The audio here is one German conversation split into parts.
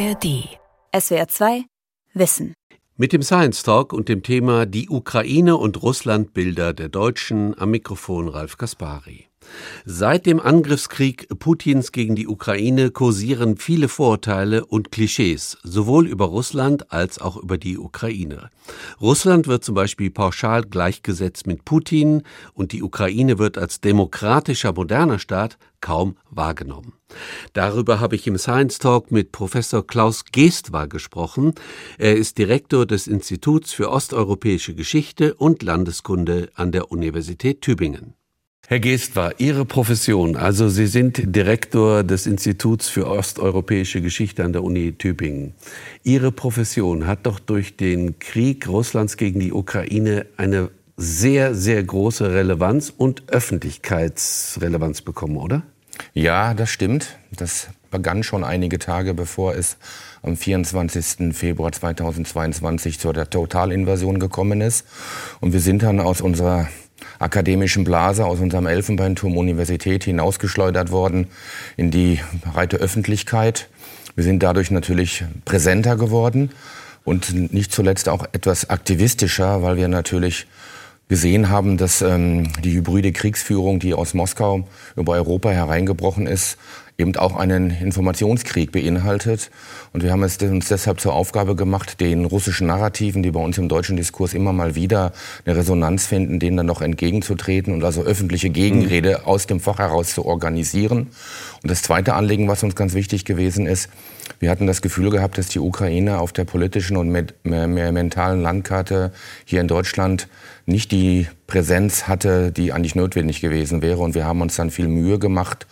ARD. SWR 2 Wissen. Mit dem Science Talk und dem Thema Die Ukraine und Russland Bilder der Deutschen am Mikrofon Ralf Kaspari. Seit dem Angriffskrieg Putins gegen die Ukraine kursieren viele Vorurteile und Klischees, sowohl über Russland als auch über die Ukraine. Russland wird zum Beispiel pauschal gleichgesetzt mit Putin und die Ukraine wird als demokratischer, moderner Staat kaum wahrgenommen. Darüber habe ich im Science Talk mit Professor Klaus Geestwar gesprochen. Er ist Direktor des Instituts für osteuropäische Geschichte und Landeskunde an der Universität Tübingen. Herr Geest war Ihre Profession, also Sie sind Direktor des Instituts für osteuropäische Geschichte an der Uni Tübingen. Ihre Profession hat doch durch den Krieg Russlands gegen die Ukraine eine sehr, sehr große Relevanz und Öffentlichkeitsrelevanz bekommen, oder? Ja, das stimmt. Das begann schon einige Tage bevor es am 24. Februar 2022 zur Totalinvasion gekommen ist. Und wir sind dann aus unserer akademischen Blase aus unserem Elfenbeinturm Universität hinausgeschleudert worden in die breite Öffentlichkeit. Wir sind dadurch natürlich präsenter geworden und nicht zuletzt auch etwas aktivistischer, weil wir natürlich gesehen haben, dass ähm, die hybride Kriegsführung, die aus Moskau über Europa hereingebrochen ist, eben auch einen Informationskrieg beinhaltet. Und wir haben es uns deshalb zur Aufgabe gemacht, den russischen Narrativen, die bei uns im deutschen Diskurs immer mal wieder eine Resonanz finden, denen dann noch entgegenzutreten und also öffentliche Gegenrede mhm. aus dem Fach heraus zu organisieren. Und das zweite Anliegen, was uns ganz wichtig gewesen ist, wir hatten das Gefühl gehabt, dass die Ukraine auf der politischen und mentalen Landkarte hier in Deutschland nicht die Präsenz hatte, die eigentlich notwendig gewesen wäre. Und wir haben uns dann viel Mühe gemacht,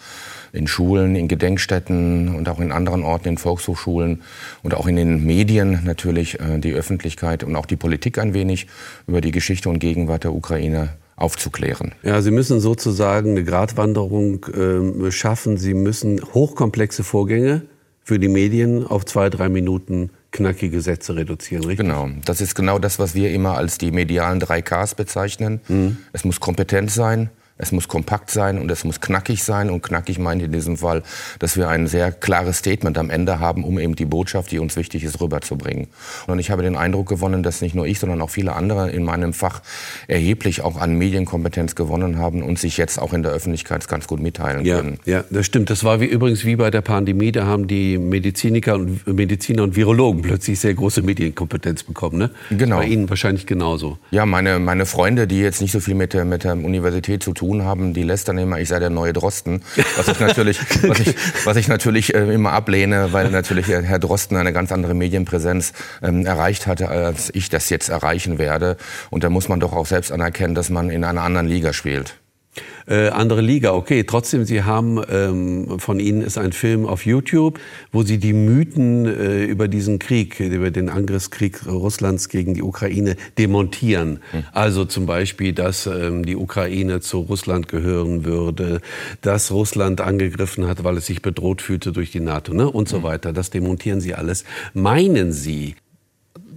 in Schulen, in Gedenkstätten und auch in anderen Orten, in Volkshochschulen und auch in den Medien natürlich äh, die Öffentlichkeit und auch die Politik ein wenig über die Geschichte und Gegenwart der Ukraine aufzuklären. Ja, Sie müssen sozusagen eine Gratwanderung äh, schaffen. Sie müssen hochkomplexe Vorgänge für die Medien auf zwei, drei Minuten knackige Sätze reduzieren, richtig? Genau. Das ist genau das, was wir immer als die medialen drei Ks bezeichnen. Mhm. Es muss kompetent sein, es muss kompakt sein und es muss knackig sein. Und knackig meint in diesem Fall, dass wir ein sehr klares Statement am Ende haben, um eben die Botschaft, die uns wichtig ist, rüberzubringen. Und ich habe den Eindruck gewonnen, dass nicht nur ich, sondern auch viele andere in meinem Fach erheblich auch an Medienkompetenz gewonnen haben und sich jetzt auch in der Öffentlichkeit ganz gut mitteilen ja, können. Ja, das stimmt. Das war wie, übrigens wie bei der Pandemie. Da haben die Mediziniker und Mediziner und Virologen plötzlich sehr große Medienkompetenz bekommen. Ne? Genau. Bei Ihnen wahrscheinlich genauso. Ja, meine, meine Freunde, die jetzt nicht so viel mit der, mit der Universität zu tun tun haben, die lästern immer, ich sei der neue Drosten, was ich natürlich, was ich, was ich natürlich äh, immer ablehne, weil natürlich Herr Drosten eine ganz andere Medienpräsenz ähm, erreicht hatte, als ich das jetzt erreichen werde. Und da muss man doch auch selbst anerkennen, dass man in einer anderen Liga spielt äh, andere Liga. Okay, trotzdem, Sie haben, ähm, von Ihnen ist ein Film auf YouTube, wo Sie die Mythen äh, über diesen Krieg, über den Angriffskrieg Russlands gegen die Ukraine demontieren. Hm. Also zum Beispiel, dass ähm, die Ukraine zu Russland gehören würde, dass Russland angegriffen hat, weil es sich bedroht fühlte durch die NATO ne? und so hm. weiter. Das demontieren Sie alles. Meinen Sie,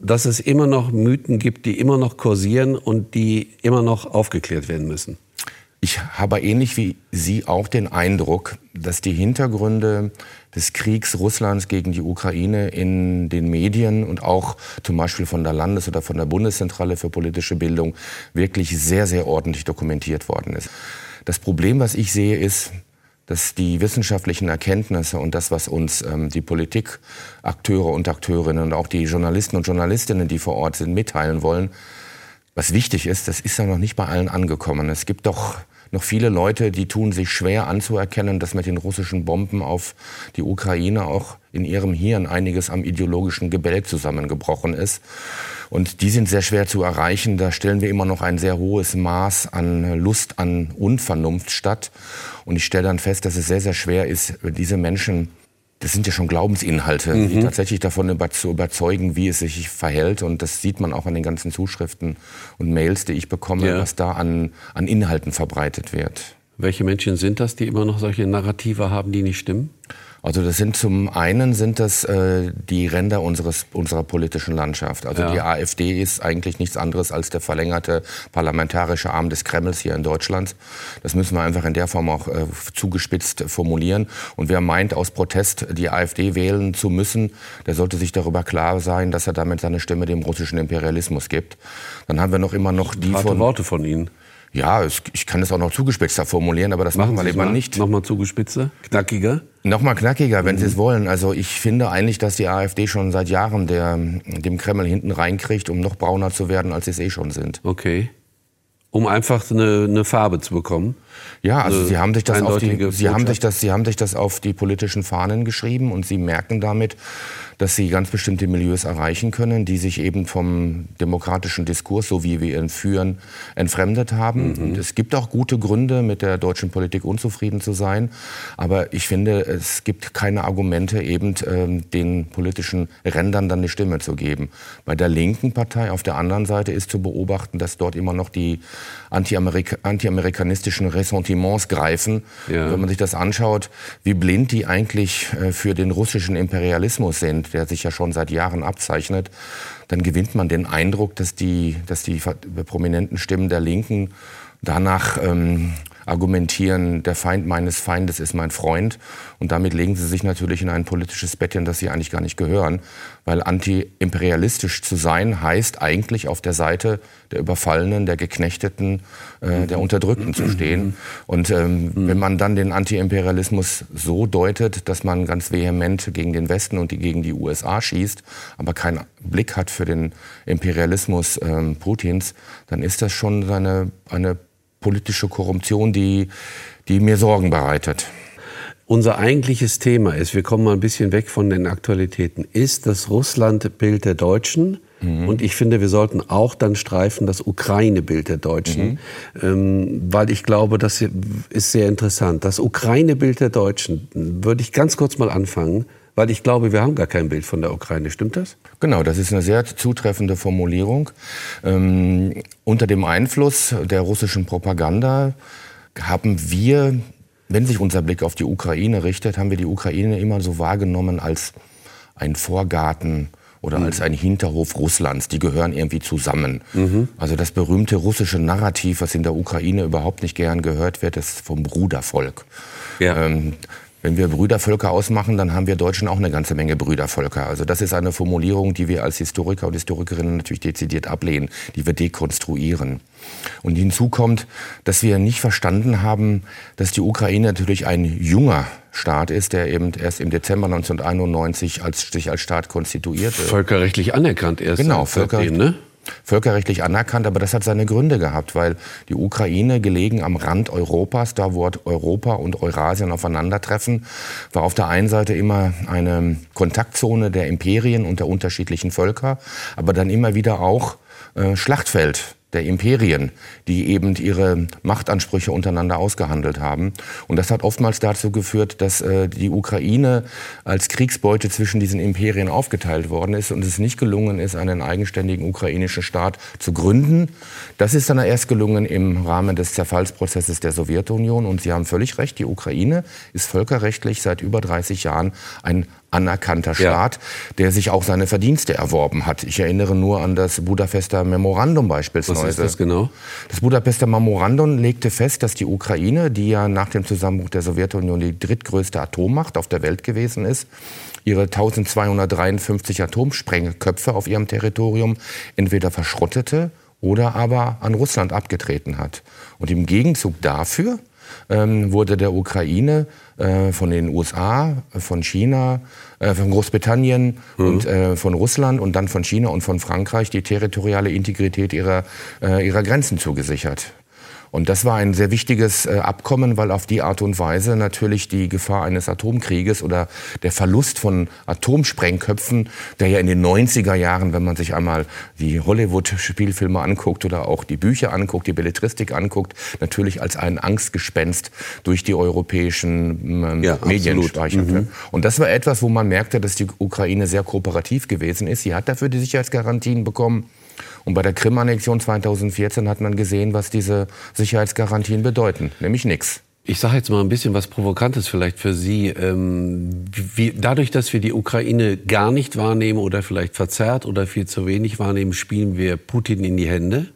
dass es immer noch Mythen gibt, die immer noch kursieren und die immer noch aufgeklärt werden müssen? Ich habe ähnlich wie Sie auch den Eindruck, dass die Hintergründe des Kriegs Russlands gegen die Ukraine in den Medien und auch zum Beispiel von der Landes- oder von der Bundeszentrale für politische Bildung wirklich sehr, sehr ordentlich dokumentiert worden ist. Das Problem, was ich sehe, ist, dass die wissenschaftlichen Erkenntnisse und das, was uns ähm, die Politikakteure und Akteurinnen und auch die Journalisten und Journalistinnen, die vor Ort sind, mitteilen wollen, was wichtig ist, das ist ja noch nicht bei allen angekommen. Es gibt doch noch viele Leute, die tun sich schwer anzuerkennen, dass mit den russischen Bomben auf die Ukraine auch in ihrem Hirn einiges am ideologischen Gebälk zusammengebrochen ist. Und die sind sehr schwer zu erreichen. Da stellen wir immer noch ein sehr hohes Maß an Lust an Unvernunft statt. Und ich stelle dann fest, dass es sehr, sehr schwer ist, diese Menschen das sind ja schon Glaubensinhalte, mhm. die tatsächlich davon zu überzeugen, wie es sich verhält. Und das sieht man auch an den ganzen Zuschriften und Mails, die ich bekomme, ja. was da an, an Inhalten verbreitet wird. Welche Menschen sind das, die immer noch solche Narrative haben, die nicht stimmen? Also das sind zum einen sind das äh, die Ränder unseres, unserer politischen Landschaft. Also ja. die AfD ist eigentlich nichts anderes als der verlängerte parlamentarische Arm des Kremls hier in Deutschland. Das müssen wir einfach in der Form auch äh, zugespitzt formulieren. Und wer meint, aus Protest die AfD wählen zu müssen, der sollte sich darüber klar sein, dass er damit seine Stimme dem russischen Imperialismus gibt. Dann haben wir noch immer noch die von Worte von Ihnen. Ja, ich kann es auch noch zugespitzter formulieren, aber das machen, machen wir lieber nicht. Nochmal zugespitzter, knackiger? Nochmal knackiger, wenn mhm. Sie es wollen. Also ich finde eigentlich, dass die AfD schon seit Jahren der, dem Kreml hinten reinkriegt, um noch brauner zu werden, als sie es eh schon sind. Okay. Um einfach eine, eine Farbe zu bekommen? Ja, also Sie haben sich das auf die, Sie haben sich das, Sie haben sich das auf die politischen Fahnen geschrieben und Sie merken damit, dass sie ganz bestimmte Milieus erreichen können, die sich eben vom demokratischen Diskurs, so wie wir ihn führen, entfremdet haben. Mhm. Und es gibt auch gute Gründe, mit der deutschen Politik unzufrieden zu sein. Aber ich finde, es gibt keine Argumente, eben äh, den politischen Rändern dann eine Stimme zu geben. Bei der linken Partei auf der anderen Seite ist zu beobachten, dass dort immer noch die anti-amerik anti-amerikanistischen Ressentiments greifen. Ja. Wenn man sich das anschaut, wie blind die eigentlich äh, für den russischen Imperialismus sind, der sich ja schon seit Jahren abzeichnet, dann gewinnt man den Eindruck, dass die, dass die prominenten Stimmen der Linken danach ähm, argumentieren, der Feind meines Feindes ist mein Freund. Und damit legen sie sich natürlich in ein politisches Bettchen, das sie eigentlich gar nicht gehören. Weil antiimperialistisch zu sein heißt eigentlich auf der Seite der Überfallenen, der Geknechteten, äh, der Unterdrückten zu stehen. Und ähm, wenn man dann den Antiimperialismus so deutet, dass man ganz vehement gegen den Westen und gegen die USA schießt, aber keinen Blick hat für den Imperialismus ähm, Putins, dann ist das schon eine, eine politische Korruption, die, die mir Sorgen bereitet. Unser eigentliches Thema ist, wir kommen mal ein bisschen weg von den Aktualitäten, ist das Russlandbild der Deutschen. Mhm. Und ich finde, wir sollten auch dann streifen das Ukraine-Bild der Deutschen, mhm. ähm, weil ich glaube, das ist sehr interessant. Das Ukraine-Bild der Deutschen, würde ich ganz kurz mal anfangen, weil ich glaube, wir haben gar kein Bild von der Ukraine. Stimmt das? Genau, das ist eine sehr zutreffende Formulierung. Ähm, unter dem Einfluss der russischen Propaganda haben wir, wenn sich unser Blick auf die Ukraine richtet, haben wir die Ukraine immer so wahrgenommen als ein Vorgarten oder mhm. als ein Hinterhof Russlands. Die gehören irgendwie zusammen. Mhm. Also das berühmte russische Narrativ, was in der Ukraine überhaupt nicht gern gehört wird, ist vom Brudervolk. Ja. Ähm, wenn wir Brüdervölker ausmachen, dann haben wir Deutschen auch eine ganze Menge Brüdervölker. Also das ist eine Formulierung, die wir als Historiker und Historikerinnen natürlich dezidiert ablehnen, die wir dekonstruieren. Und hinzu kommt, dass wir nicht verstanden haben, dass die Ukraine natürlich ein junger Staat ist, der eben erst im Dezember 1991 als, sich als Staat konstituierte. Völkerrechtlich anerkannt erst. Genau, völkerrechtlich. Ne? Völkerrechtlich anerkannt, aber das hat seine Gründe gehabt, weil die Ukraine, gelegen am Rand Europas, da wo Europa und Eurasien aufeinandertreffen, war auf der einen Seite immer eine Kontaktzone der Imperien und der unterschiedlichen Völker, aber dann immer wieder auch äh, Schlachtfeld der Imperien, die eben ihre Machtansprüche untereinander ausgehandelt haben. Und das hat oftmals dazu geführt, dass äh, die Ukraine als Kriegsbeute zwischen diesen Imperien aufgeteilt worden ist und es nicht gelungen ist, einen eigenständigen ukrainischen Staat zu gründen. Das ist dann erst gelungen im Rahmen des Zerfallsprozesses der Sowjetunion. Und Sie haben völlig recht, die Ukraine ist völkerrechtlich seit über 30 Jahren ein anerkannter Staat, ja. der sich auch seine Verdienste erworben hat. Ich erinnere nur an das Budapester Memorandum beispielsweise. Was ist das genau? Das Budapester Memorandum legte fest, dass die Ukraine, die ja nach dem Zusammenbruch der Sowjetunion die drittgrößte Atommacht auf der Welt gewesen ist, ihre 1253 Atomsprengköpfe auf ihrem Territorium entweder verschrottete oder aber an Russland abgetreten hat. Und im Gegenzug dafür ähm, wurde der Ukraine äh, von den USA, von China, äh, von Großbritannien mhm. und äh, von Russland und dann von China und von Frankreich die territoriale Integrität ihrer, äh, ihrer Grenzen zugesichert. Und das war ein sehr wichtiges äh, Abkommen, weil auf die Art und Weise natürlich die Gefahr eines Atomkrieges oder der Verlust von Atomsprengköpfen, der ja in den 90er Jahren, wenn man sich einmal die Hollywood-Spielfilme anguckt oder auch die Bücher anguckt, die Belletristik anguckt, natürlich als ein Angstgespenst durch die europäischen ähm, ja, Medien speicherte. Mhm. Und das war etwas, wo man merkte, dass die Ukraine sehr kooperativ gewesen ist. Sie hat dafür die Sicherheitsgarantien bekommen. Und bei der Krim-Annexion 2014 hat man gesehen, was diese Sicherheitsgarantien bedeuten, nämlich nichts. Ich sage jetzt mal ein bisschen was Provokantes vielleicht für Sie. Ähm, wie, dadurch, dass wir die Ukraine gar nicht wahrnehmen oder vielleicht verzerrt oder viel zu wenig wahrnehmen, spielen wir Putin in die Hände.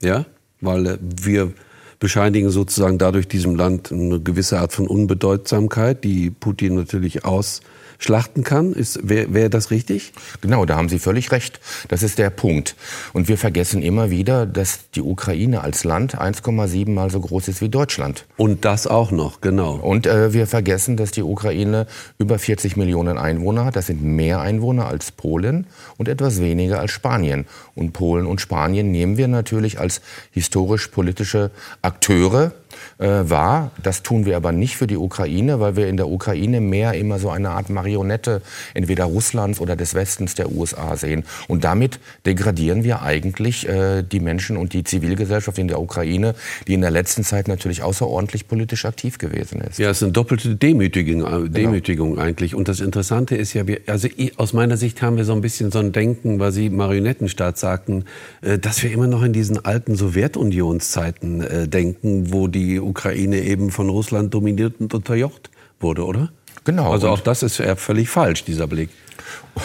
Ja, weil äh, wir bescheinigen sozusagen dadurch diesem Land eine gewisse Art von Unbedeutsamkeit, die Putin natürlich aus schlachten kann. Wäre wär das richtig? Genau, da haben Sie völlig recht. Das ist der Punkt. Und wir vergessen immer wieder, dass die Ukraine als Land 1,7 mal so groß ist wie Deutschland. Und das auch noch, genau. Und äh, wir vergessen, dass die Ukraine über 40 Millionen Einwohner hat. Das sind mehr Einwohner als Polen und etwas weniger als Spanien. Und Polen und Spanien nehmen wir natürlich als historisch-politische Akteure äh, war. Das tun wir aber nicht für die Ukraine, weil wir in der Ukraine mehr immer so eine Art Marionette entweder Russlands oder des Westens der USA sehen. Und damit degradieren wir eigentlich äh, die Menschen und die Zivilgesellschaft in der Ukraine, die in der letzten Zeit natürlich außerordentlich politisch aktiv gewesen ist. Ja, es ist eine doppelte Demütigung, äh, genau. Demütigung genau. eigentlich. Und das Interessante ist ja, wir, also aus meiner Sicht haben wir so ein bisschen so ein Denken, weil Sie Marionettenstaat sagten, äh, dass wir immer noch in diesen alten Sowjetunionszeiten äh, denken, wo die Ukraine eben von Russland dominiert und unterjocht wurde, oder? Genau. Also auch das ist völlig falsch, dieser Blick.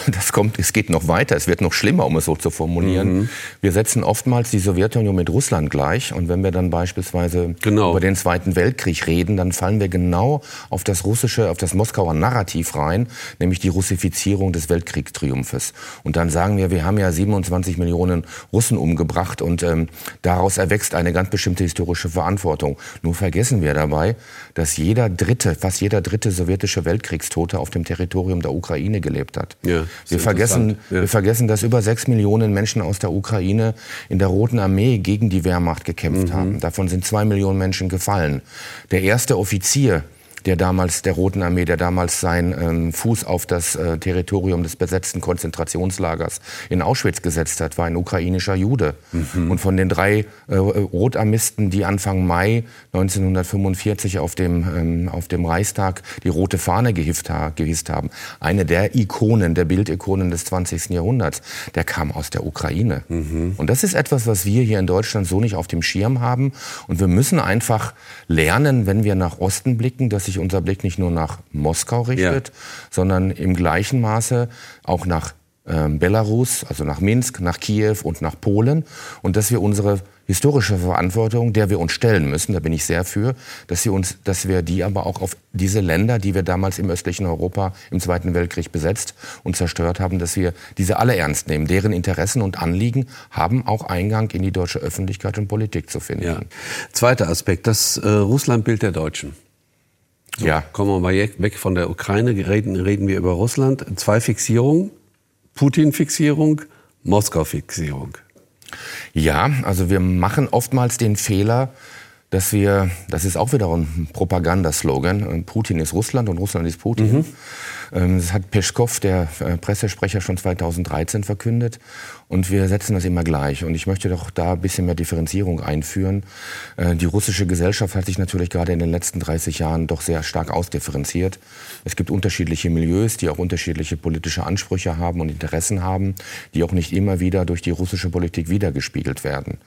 Das kommt, es geht noch weiter, es wird noch schlimmer, um es so zu formulieren. Mhm. Wir setzen oftmals die Sowjetunion mit Russland gleich. Und wenn wir dann beispielsweise genau. über den Zweiten Weltkrieg reden, dann fallen wir genau auf das russische, auf das Moskauer Narrativ rein, nämlich die Russifizierung des Weltkriegstriumphes. Und dann sagen wir, wir haben ja 27 Millionen Russen umgebracht und ähm, daraus erwächst eine ganz bestimmte historische Verantwortung. Nur vergessen wir dabei, dass jeder dritte, fast jeder dritte sowjetische Weltkriegstote auf dem Territorium der Ukraine gelebt hat. Ja, wir, vergessen, ja. wir vergessen, dass über sechs Millionen Menschen aus der Ukraine in der Roten Armee gegen die Wehrmacht gekämpft mhm. haben. Davon sind zwei Millionen Menschen gefallen. Der erste Offizier, der damals der Roten Armee, der damals seinen ähm, Fuß auf das äh, Territorium des besetzten Konzentrationslagers in Auschwitz gesetzt hat, war ein ukrainischer Jude. Mhm. Und von den drei äh, Rotarmisten, die Anfang Mai 1945 auf dem, ähm, auf dem Reichstag die rote Fahne gehisst, haben, eine der Ikonen, der Bildikonen des 20. Jahrhunderts, der kam aus der Ukraine. Mhm. Und das ist etwas, was wir hier in Deutschland so nicht auf dem Schirm haben. Und wir müssen einfach lernen, wenn wir nach Osten blicken, dass sich unser Blick nicht nur nach Moskau richtet, ja. sondern im gleichen Maße auch nach äh, Belarus, also nach Minsk, nach Kiew und nach Polen. Und dass wir unsere historische Verantwortung, der wir uns stellen müssen, da bin ich sehr für, dass wir, uns, dass wir die aber auch auf diese Länder, die wir damals im östlichen Europa im Zweiten Weltkrieg besetzt und zerstört haben, dass wir diese alle ernst nehmen. Deren Interessen und Anliegen haben auch Eingang in die deutsche Öffentlichkeit und Politik zu finden. Ja. Zweiter Aspekt, das äh, Russlandbild der Deutschen. Ja. Kommen wir mal weg von der Ukraine, reden, reden wir über Russland. Zwei Fixierungen, Putin-Fixierung, Moskau-Fixierung. Ja, also wir machen oftmals den Fehler, dass wir, das ist auch wieder ein Propagandaslogan, Putin ist Russland und Russland ist Putin. Mhm. Ähm, das hat Peschkow, der äh, Pressesprecher, schon 2013 verkündet. Und wir setzen das immer gleich. Und ich möchte doch da ein bisschen mehr Differenzierung einführen. Äh, die russische Gesellschaft hat sich natürlich gerade in den letzten 30 Jahren doch sehr stark ausdifferenziert. Es gibt unterschiedliche Milieus, die auch unterschiedliche politische Ansprüche haben und Interessen haben, die auch nicht immer wieder durch die russische Politik wiedergespiegelt werden.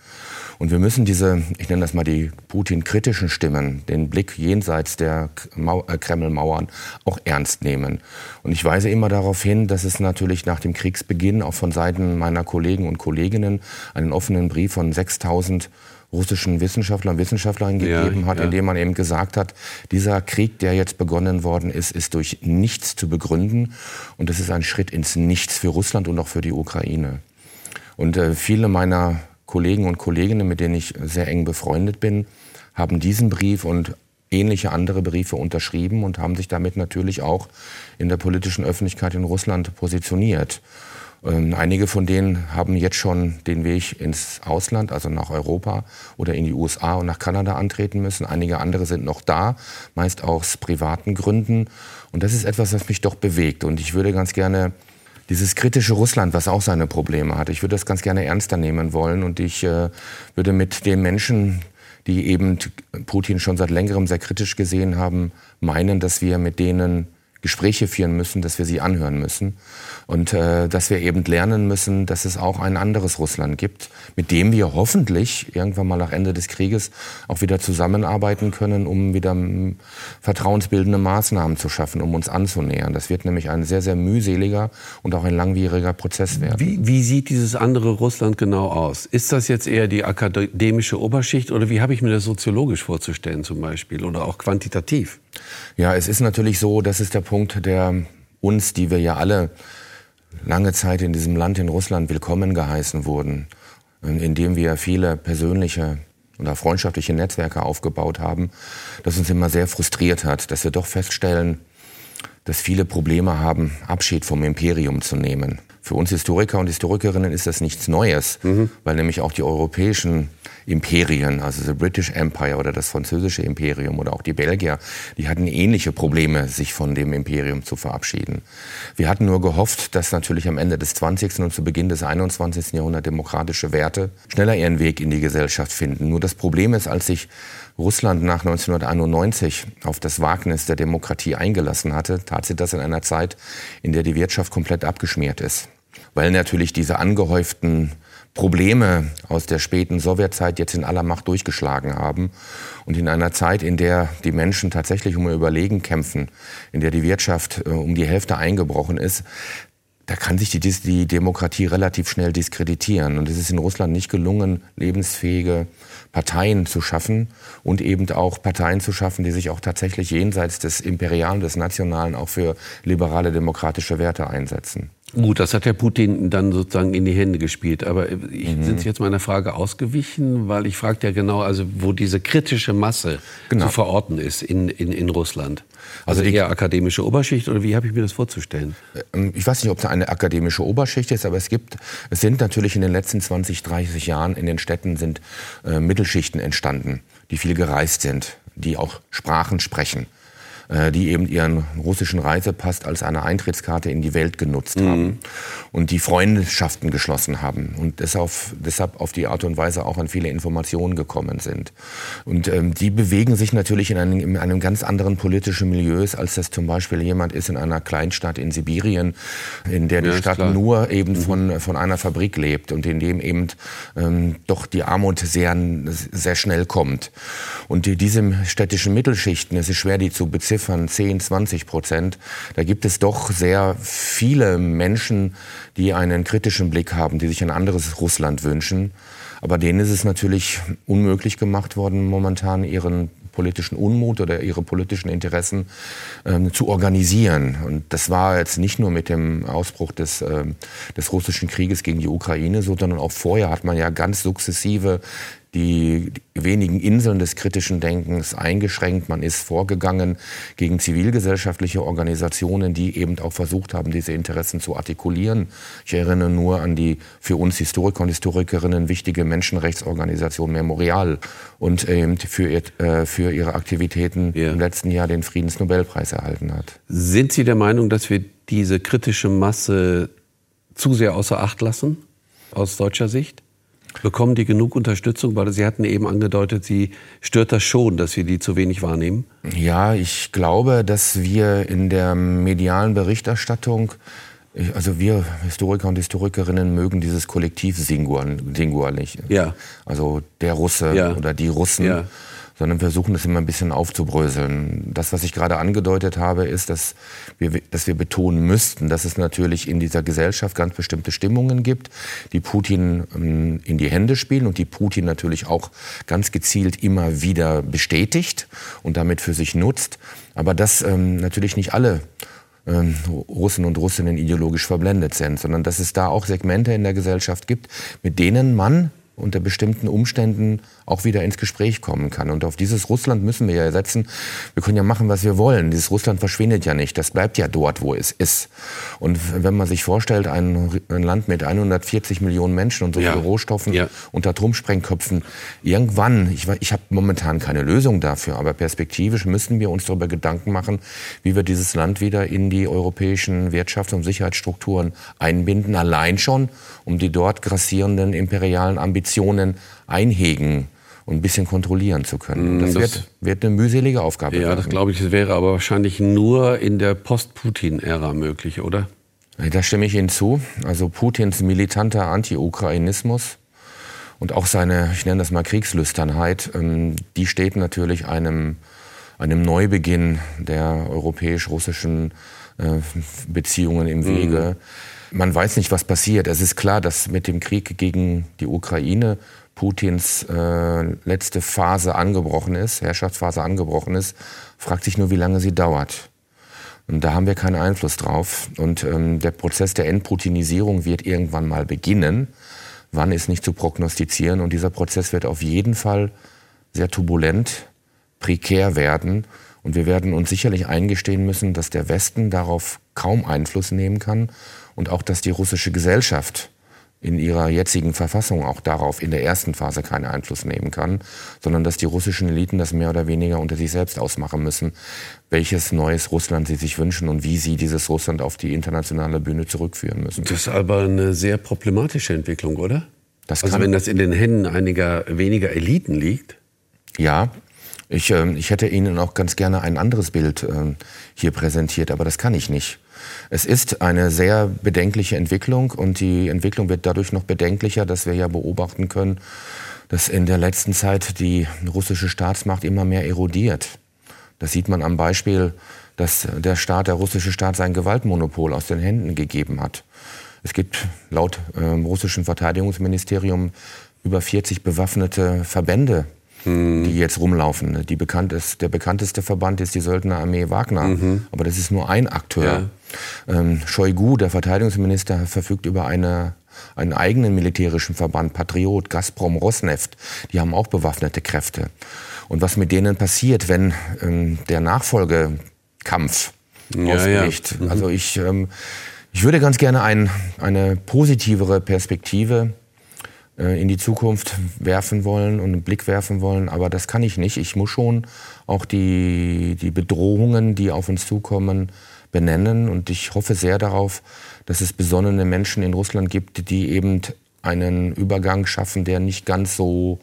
Und wir müssen diese, ich nenne das mal die Putin-kritischen Stimmen, den Blick jenseits der äh, Kreml-Mauern auch ernst nehmen. Und ich weise immer darauf hin, dass es natürlich nach dem Kriegsbeginn auch von Seiten meiner Kollegen und Kolleginnen einen offenen Brief von 6000 russischen Wissenschaftlern und Wissenschaftlerinnen gegeben ja, hat, ja. in dem man eben gesagt hat, dieser Krieg, der jetzt begonnen worden ist, ist durch nichts zu begründen. Und das ist ein Schritt ins Nichts für Russland und auch für die Ukraine. Und äh, viele meiner Kollegen und Kolleginnen, mit denen ich sehr eng befreundet bin, haben diesen Brief und ähnliche andere Briefe unterschrieben und haben sich damit natürlich auch in der politischen Öffentlichkeit in Russland positioniert. Ähm, einige von denen haben jetzt schon den Weg ins Ausland, also nach Europa oder in die USA und nach Kanada antreten müssen. Einige andere sind noch da, meist aus privaten Gründen. Und das ist etwas, was mich doch bewegt. Und ich würde ganz gerne dieses kritische Russland, was auch seine Probleme hat. Ich würde das ganz gerne ernster nehmen wollen und ich äh, würde mit den Menschen, die eben Putin schon seit längerem sehr kritisch gesehen haben, meinen, dass wir mit denen Gespräche führen müssen, dass wir sie anhören müssen und äh, dass wir eben lernen müssen, dass es auch ein anderes Russland gibt, mit dem wir hoffentlich irgendwann mal nach Ende des Krieges auch wieder zusammenarbeiten können, um wieder vertrauensbildende Maßnahmen zu schaffen, um uns anzunähern. Das wird nämlich ein sehr, sehr mühseliger und auch ein langwieriger Prozess werden. Wie, wie sieht dieses andere Russland genau aus? Ist das jetzt eher die akademische Oberschicht oder wie habe ich mir das soziologisch vorzustellen zum Beispiel oder auch quantitativ? Ja, es ist natürlich so, das ist der Punkt, der uns, die wir ja alle lange Zeit in diesem Land in Russland willkommen geheißen wurden, indem wir viele persönliche oder freundschaftliche Netzwerke aufgebaut haben, das uns immer sehr frustriert hat, dass wir doch feststellen, dass viele Probleme haben, Abschied vom Imperium zu nehmen. Für uns Historiker und Historikerinnen ist das nichts Neues, mhm. weil nämlich auch die europäischen Imperien, also the British Empire oder das französische Imperium oder auch die Belgier, die hatten ähnliche Probleme, sich von dem Imperium zu verabschieden. Wir hatten nur gehofft, dass natürlich am Ende des 20. und zu Beginn des 21. Jahrhunderts demokratische Werte schneller ihren Weg in die Gesellschaft finden. Nur das Problem ist, als sich Russland nach 1991 auf das Wagnis der Demokratie eingelassen hatte, tat sie das in einer Zeit, in der die Wirtschaft komplett abgeschmiert ist. Weil natürlich diese angehäuften Probleme aus der späten Sowjetzeit jetzt in aller Macht durchgeschlagen haben. Und in einer Zeit, in der die Menschen tatsächlich um ihr Überlegen kämpfen, in der die Wirtschaft äh, um die Hälfte eingebrochen ist, da kann sich die, die Demokratie relativ schnell diskreditieren. Und es ist in Russland nicht gelungen, lebensfähige Parteien zu schaffen und eben auch Parteien zu schaffen, die sich auch tatsächlich jenseits des Imperialen, des Nationalen auch für liberale demokratische Werte einsetzen. Gut, das hat Herr Putin dann sozusagen in die Hände gespielt. Aber ich, mhm. sind Sie jetzt meiner Frage ausgewichen? Weil ich fragte ja genau, also wo diese kritische Masse genau. zu verorten ist in, in, in Russland. Also, also eher akademische Oberschicht oder wie habe ich mir das vorzustellen? Ähm, ich weiß nicht, ob es eine akademische Oberschicht ist, aber es gibt, es sind natürlich in den letzten 20, 30 Jahren in den Städten sind äh, Mittelschichten entstanden, die viel gereist sind, die auch Sprachen sprechen. Äh, die eben ihren russischen Reisepass als eine Eintrittskarte in die Welt genutzt mhm. haben und die Freundschaften geschlossen haben und deshalb, deshalb auf die Art und Weise auch an viele Informationen gekommen sind. Und ähm, die bewegen sich natürlich in einem, in einem ganz anderen politischen Milieu, als das zum Beispiel jemand ist in einer Kleinstadt in Sibirien, in der die ja, Stadt klar. nur eben mhm. von, von einer Fabrik lebt und in dem eben ähm, doch die Armut sehr, sehr schnell kommt. Und die, diese städtischen Mittelschichten, es ist schwer, die zu beziffern, Beziffern 10, 20 Prozent. Da gibt es doch sehr viele Menschen, die einen kritischen Blick haben, die sich ein anderes Russland wünschen. Aber denen ist es natürlich unmöglich gemacht worden, momentan ihren politischen Unmut oder ihre politischen Interessen ähm, zu organisieren. Und das war jetzt nicht nur mit dem Ausbruch des, äh, des russischen Krieges gegen die Ukraine so, sondern auch vorher hat man ja ganz sukzessive die wenigen Inseln des kritischen Denkens eingeschränkt. Man ist vorgegangen gegen zivilgesellschaftliche Organisationen, die eben auch versucht haben, diese Interessen zu artikulieren. Ich erinnere nur an die für uns Historiker und Historikerinnen wichtige Menschenrechtsorganisation Memorial und eben für, ihr, äh, für ihre Aktivitäten ja. im letzten Jahr den Friedensnobelpreis erhalten hat. Sind Sie der Meinung, dass wir diese kritische Masse zu sehr außer Acht lassen, aus deutscher Sicht? Bekommen die genug Unterstützung? Weil Sie hatten eben angedeutet, Sie stört das schon, dass wir die zu wenig wahrnehmen? Ja, ich glaube, dass wir in der medialen Berichterstattung also wir Historiker und Historikerinnen mögen dieses Kollektiv Singular, Singular nicht. Ja. Also der Russe ja. oder die Russen. Ja sondern versuchen es immer ein bisschen aufzubröseln. Das, was ich gerade angedeutet habe, ist, dass wir, dass wir betonen müssten, dass es natürlich in dieser Gesellschaft ganz bestimmte Stimmungen gibt, die Putin ähm, in die Hände spielen und die Putin natürlich auch ganz gezielt immer wieder bestätigt und damit für sich nutzt. Aber dass ähm, natürlich nicht alle ähm, Russen und Russinnen ideologisch verblendet sind, sondern dass es da auch Segmente in der Gesellschaft gibt, mit denen man unter bestimmten Umständen auch wieder ins Gespräch kommen kann. Und auf dieses Russland müssen wir ja setzen. Wir können ja machen, was wir wollen. Dieses Russland verschwindet ja nicht. Das bleibt ja dort, wo es ist. Und wenn man sich vorstellt, ein, ein Land mit 140 Millionen Menschen und so ja. Rohstoffen ja. und Atomsprengköpfen, irgendwann, ich, ich habe momentan keine Lösung dafür, aber perspektivisch müssen wir uns darüber Gedanken machen, wie wir dieses Land wieder in die europäischen Wirtschafts- und Sicherheitsstrukturen einbinden, allein schon, um die dort grassierenden imperialen Ambitionen einhegen und ein bisschen kontrollieren zu können. Das, das wird, wird eine mühselige Aufgabe. Ja, werden. das glaube ich, das wäre aber wahrscheinlich nur in der Post-Putin-Ära möglich, oder? Da stimme ich Ihnen zu. Also Putins militanter Anti-Ukrainismus und auch seine, ich nenne das mal Kriegslüsternheit, ähm, die steht natürlich einem, einem Neubeginn der europäisch-russischen äh, Beziehungen im Wege. Mhm. Man weiß nicht, was passiert. Es ist klar, dass mit dem Krieg gegen die Ukraine Putins äh, letzte Phase angebrochen ist, Herrschaftsphase angebrochen ist, fragt sich nur, wie lange sie dauert. Und da haben wir keinen Einfluss drauf. Und ähm, der Prozess der Entputinisierung wird irgendwann mal beginnen. Wann ist nicht zu prognostizieren. Und dieser Prozess wird auf jeden Fall sehr turbulent, prekär werden. Und wir werden uns sicherlich eingestehen müssen, dass der Westen darauf kaum Einfluss nehmen kann und auch, dass die russische Gesellschaft in ihrer jetzigen Verfassung auch darauf in der ersten Phase keinen Einfluss nehmen kann, sondern dass die russischen Eliten das mehr oder weniger unter sich selbst ausmachen müssen, welches neues Russland sie sich wünschen und wie sie dieses Russland auf die internationale Bühne zurückführen müssen. Das ist aber eine sehr problematische Entwicklung, oder? Das also wenn das in den Händen einiger weniger Eliten liegt? Ja, ich, äh, ich hätte Ihnen auch ganz gerne ein anderes Bild äh, hier präsentiert, aber das kann ich nicht. Es ist eine sehr bedenkliche Entwicklung und die Entwicklung wird dadurch noch bedenklicher, dass wir ja beobachten können, dass in der letzten Zeit die russische Staatsmacht immer mehr erodiert. Das sieht man am Beispiel, dass der Staat, der russische Staat sein Gewaltmonopol aus den Händen gegeben hat. Es gibt laut äh, russischen Verteidigungsministerium über 40 bewaffnete Verbände mhm. die jetzt rumlaufen. Die bekannt ist, der bekannteste Verband ist die Söldnerarmee Wagner. Mhm. Aber das ist nur ein Akteur. Ja. Ähm, Shoigu, der Verteidigungsminister, verfügt über eine einen eigenen militärischen Verband, Patriot, Gazprom, Rosneft, die haben auch bewaffnete Kräfte. Und was mit denen passiert, wenn ähm, der Nachfolgekampf ja, ausbricht? Ja. Mhm. Also ich, ähm, ich würde ganz gerne ein, eine positivere Perspektive in die Zukunft werfen wollen und einen Blick werfen wollen. Aber das kann ich nicht. Ich muss schon auch die, die Bedrohungen, die auf uns zukommen, benennen. Und ich hoffe sehr darauf, dass es besonnene Menschen in Russland gibt, die eben einen Übergang schaffen, der nicht ganz so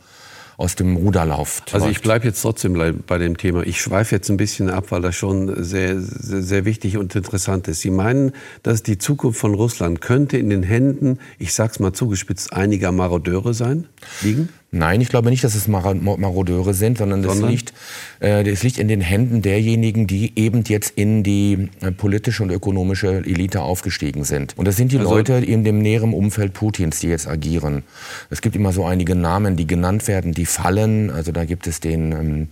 aus dem Ruder läuft. Also ich bleibe jetzt trotzdem bei dem Thema. Ich schweife jetzt ein bisschen ab, weil das schon sehr, sehr, sehr wichtig und interessant ist. Sie meinen, dass die Zukunft von Russland könnte in den Händen, ich sag's mal zugespitzt, einiger Marodeure sein, liegen? Nein, ich glaube nicht, dass es Marodeure sind, sondern, sondern? Das, liegt, äh, das liegt in den Händen derjenigen, die eben jetzt in die äh, politische und ökonomische Elite aufgestiegen sind. Und das sind die also, Leute in dem näheren Umfeld Putins, die jetzt agieren. Es gibt immer so einige Namen, die genannt werden, die fallen. Also da gibt es den, ähm,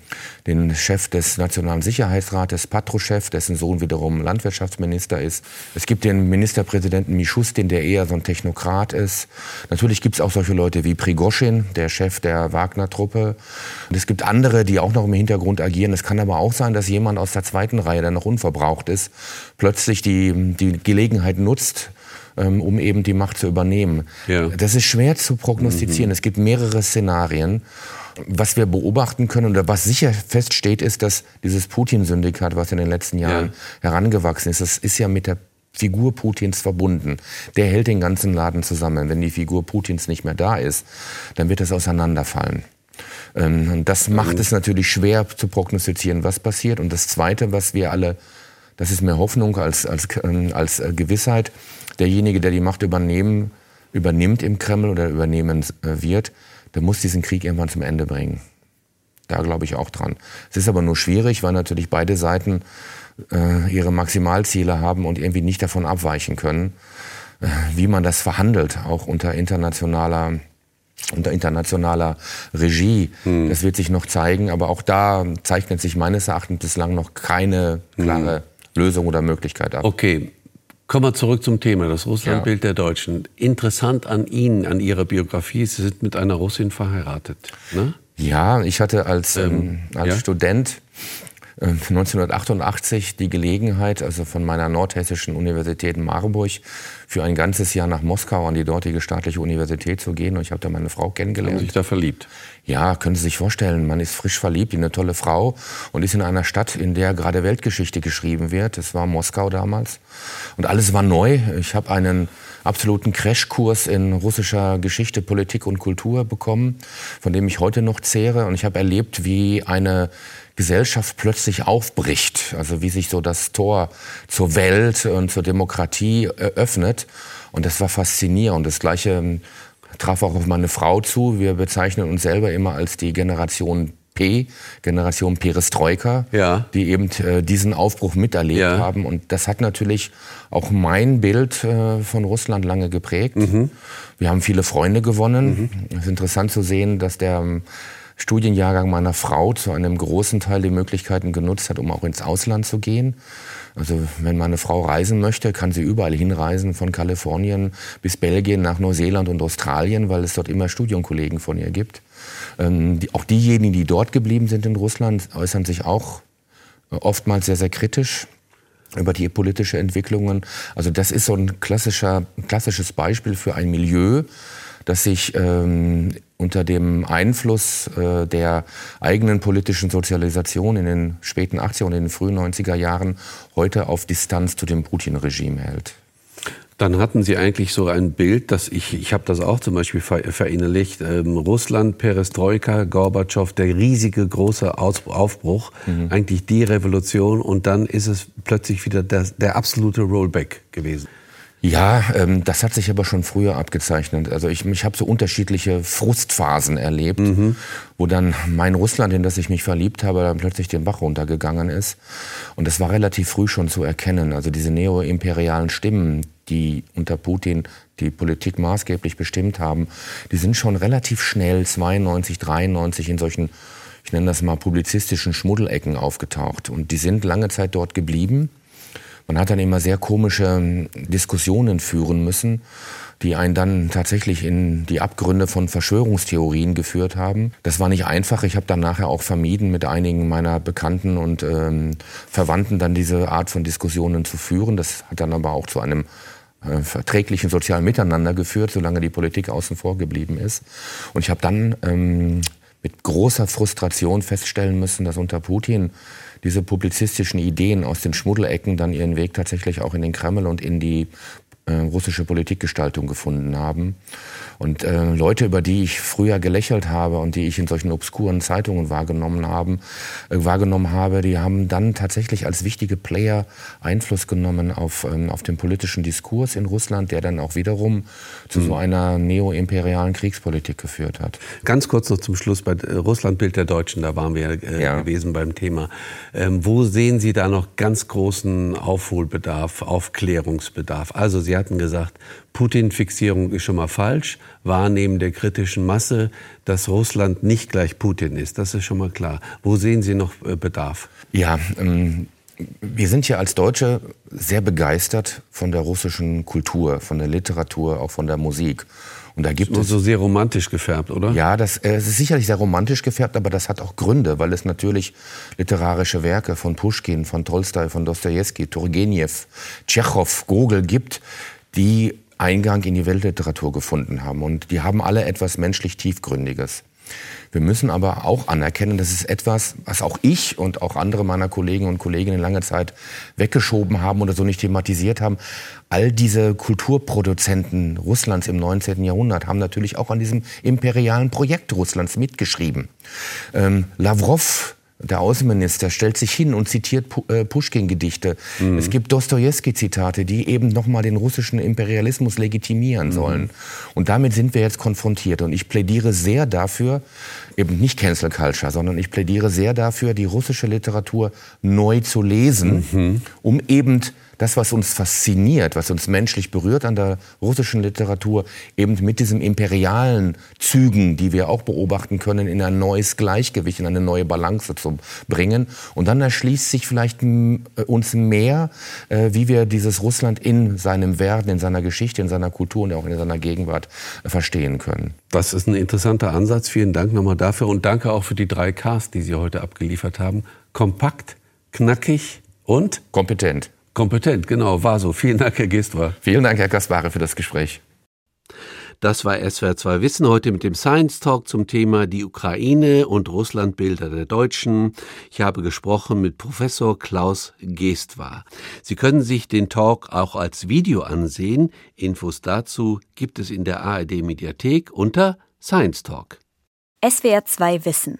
den Chef des Nationalen Sicherheitsrates, Patruschew, dessen Sohn wiederum Landwirtschaftsminister ist. Es gibt den Ministerpräsidenten Mischustin, der eher so ein Technokrat ist. Natürlich gibt es auch solche Leute wie Prigoschin, der Chef Chef der Wagner-Truppe. Und es gibt andere, die auch noch im Hintergrund agieren. Es kann aber auch sein, dass jemand aus der zweiten Reihe, der noch unverbraucht ist, plötzlich die, die Gelegenheit nutzt, ähm, um eben die Macht zu übernehmen. Ja. Das ist schwer zu prognostizieren. Mhm. Es gibt mehrere Szenarien. Was wir beobachten können oder was sicher feststeht, ist, dass dieses Putin-Syndikat, was in den letzten Jahren ja. herangewachsen ist, das ist ja mit der Figur Putins verbunden. Der hält den ganzen Laden zusammen. Wenn die Figur Putins nicht mehr da ist, dann wird es auseinanderfallen. Ähm, das macht es natürlich schwer zu prognostizieren, was passiert. Und das Zweite, was wir alle, das ist mehr Hoffnung als, als, ähm, als äh, Gewissheit, derjenige, der die Macht übernehmen, übernimmt im Kreml oder übernehmen äh, wird, der muss diesen Krieg irgendwann zum Ende bringen. Da glaube ich auch dran. Es ist aber nur schwierig, weil natürlich beide Seiten äh, ihre Maximalziele haben und irgendwie nicht davon abweichen können. Äh, wie man das verhandelt, auch unter internationaler unter internationaler Regie. Hm. Das wird sich noch zeigen, aber auch da zeichnet sich meines Erachtens bislang noch keine klare hm. Lösung oder Möglichkeit ab. Okay. Kommen wir zurück zum Thema, das Russlandbild ja. der Deutschen. Interessant an Ihnen, an Ihrer Biografie, Sie sind mit einer Russin verheiratet. Ne? Ja, ich hatte als, ähm, ähm als ja? Student 1988 die Gelegenheit, also von meiner nordhessischen Universität Marburg für ein ganzes Jahr nach Moskau an die dortige staatliche Universität zu gehen. Und ich habe da meine Frau kennengelernt. Haben Sie sich da verliebt? Ja, können Sie sich vorstellen, man ist frisch verliebt in eine tolle Frau und ist in einer Stadt, in der gerade Weltgeschichte geschrieben wird. Das war Moskau damals. Und alles war neu. Ich habe einen absoluten Crashkurs in russischer Geschichte, Politik und Kultur bekommen, von dem ich heute noch zehre. Und ich habe erlebt, wie eine Gesellschaft plötzlich aufbricht, also wie sich so das Tor zur Welt und zur Demokratie öffnet. Und das war faszinierend. Das Gleiche ähm, traf auch auf meine Frau zu. Wir bezeichnen uns selber immer als die Generation P, Generation Perestroika, ja. die eben äh, diesen Aufbruch miterlebt ja. haben. Und das hat natürlich auch mein Bild äh, von Russland lange geprägt. Mhm. Wir haben viele Freunde gewonnen. Mhm. Es ist interessant zu sehen, dass der ähm, Studienjahrgang meiner Frau zu einem großen Teil die Möglichkeiten genutzt hat, um auch ins Ausland zu gehen. Also wenn meine Frau reisen möchte, kann sie überall hinreisen, von Kalifornien bis Belgien nach Neuseeland und Australien, weil es dort immer Studienkollegen von ihr gibt. Ähm, die, auch diejenigen, die dort geblieben sind in Russland, äußern sich auch äh, oftmals sehr, sehr kritisch über die politische Entwicklungen. Also das ist so ein klassischer, klassisches Beispiel für ein Milieu, das sich ähm, unter dem Einfluss äh, der eigenen politischen Sozialisation in den späten 80er und in den frühen 90er Jahren heute auf Distanz zu dem Putin-Regime hält. Dann hatten Sie eigentlich so ein Bild, dass ich, ich habe das auch zum Beispiel verinnerlicht, ähm, Russland, Perestroika, Gorbatschow, der riesige große Aufbruch, mhm. eigentlich die Revolution und dann ist es plötzlich wieder der, der absolute Rollback gewesen. Ja, ähm, das hat sich aber schon früher abgezeichnet. Also ich, ich habe so unterschiedliche Frustphasen erlebt, mhm. wo dann mein Russland, in das ich mich verliebt habe, dann plötzlich den Bach runtergegangen ist. Und das war relativ früh schon zu erkennen. Also diese neoimperialen Stimmen, die unter Putin die Politik maßgeblich bestimmt haben, die sind schon relativ schnell 92, 93 in solchen, ich nenne das mal publizistischen Schmuddelecken aufgetaucht. Und die sind lange Zeit dort geblieben. Man hat dann immer sehr komische ähm, Diskussionen führen müssen, die einen dann tatsächlich in die Abgründe von Verschwörungstheorien geführt haben. Das war nicht einfach. Ich habe dann nachher auch vermieden, mit einigen meiner Bekannten und ähm, Verwandten dann diese Art von Diskussionen zu führen. Das hat dann aber auch zu einem äh, verträglichen sozialen Miteinander geführt, solange die Politik außen vor geblieben ist. Und ich habe dann ähm, mit großer Frustration feststellen müssen, dass unter Putin diese publizistischen Ideen aus den Schmuddelecken dann ihren Weg tatsächlich auch in den Kreml und in die äh, russische Politikgestaltung gefunden haben. Und äh, Leute, über die ich früher gelächelt habe und die ich in solchen obskuren Zeitungen wahrgenommen, haben, äh, wahrgenommen habe, die haben dann tatsächlich als wichtige Player Einfluss genommen auf, ähm, auf den politischen Diskurs in Russland, der dann auch wiederum zu so mhm. einer neoimperialen Kriegspolitik geführt hat. Ganz kurz noch zum Schluss bei äh, Russlandbild der Deutschen, da waren wir äh, ja. gewesen beim Thema. Ähm, wo sehen Sie da noch ganz großen Aufholbedarf, Aufklärungsbedarf? Also Sie hatten gesagt, Putin-Fixierung ist schon mal falsch. Wahrnehmen der kritischen Masse, dass Russland nicht gleich Putin ist, das ist schon mal klar. Wo sehen Sie noch äh, Bedarf? Ja, ähm, wir sind ja als Deutsche sehr begeistert von der russischen Kultur, von der Literatur, auch von der Musik. Und da gibt so, es so sehr romantisch gefärbt, oder? Ja, das äh, es ist sicherlich sehr romantisch gefärbt, aber das hat auch Gründe, weil es natürlich literarische Werke von Pushkin, von Tolstoi, von Dostoevsky, Turgenev, Tschechow, Gogol gibt, die Eingang in die Weltliteratur gefunden haben. Und die haben alle etwas menschlich Tiefgründiges. Wir müssen aber auch anerkennen, das ist etwas, was auch ich und auch andere meiner Kollegen und Kolleginnen lange Zeit weggeschoben haben oder so nicht thematisiert haben. All diese Kulturproduzenten Russlands im 19. Jahrhundert haben natürlich auch an diesem imperialen Projekt Russlands mitgeschrieben. Ähm, Lavrov der Außenminister stellt sich hin und zitiert äh, Pushkin-Gedichte. Mhm. Es gibt Dostoevsky-Zitate, die eben nochmal den russischen Imperialismus legitimieren mhm. sollen. Und damit sind wir jetzt konfrontiert. Und ich plädiere sehr dafür, eben nicht Cancel Culture, sondern ich plädiere sehr dafür, die russische Literatur neu zu lesen, mhm. um eben das, was uns fasziniert, was uns menschlich berührt an der russischen Literatur, eben mit diesen imperialen Zügen, die wir auch beobachten können, in ein neues Gleichgewicht, in eine neue Balance zu bringen. Und dann erschließt sich vielleicht äh, uns mehr, äh, wie wir dieses Russland in seinem Werden, in seiner Geschichte, in seiner Kultur und auch in seiner Gegenwart äh, verstehen können. Das ist ein interessanter Ansatz. Vielen Dank nochmal dafür und danke auch für die drei Ks, die Sie heute abgeliefert haben. Kompakt, knackig und kompetent. Kompetent, genau, war so. Vielen Dank, Herr Gestva. Vielen Dank, Herr Kaspare, für das Gespräch. Das war SWR 2 Wissen heute mit dem Science Talk zum Thema die Ukraine und Russlandbilder der Deutschen. Ich habe gesprochen mit Professor Klaus Geestwar. Sie können sich den Talk auch als Video ansehen. Infos dazu gibt es in der ARD Mediathek unter Science Talk. SWR 2 Wissen.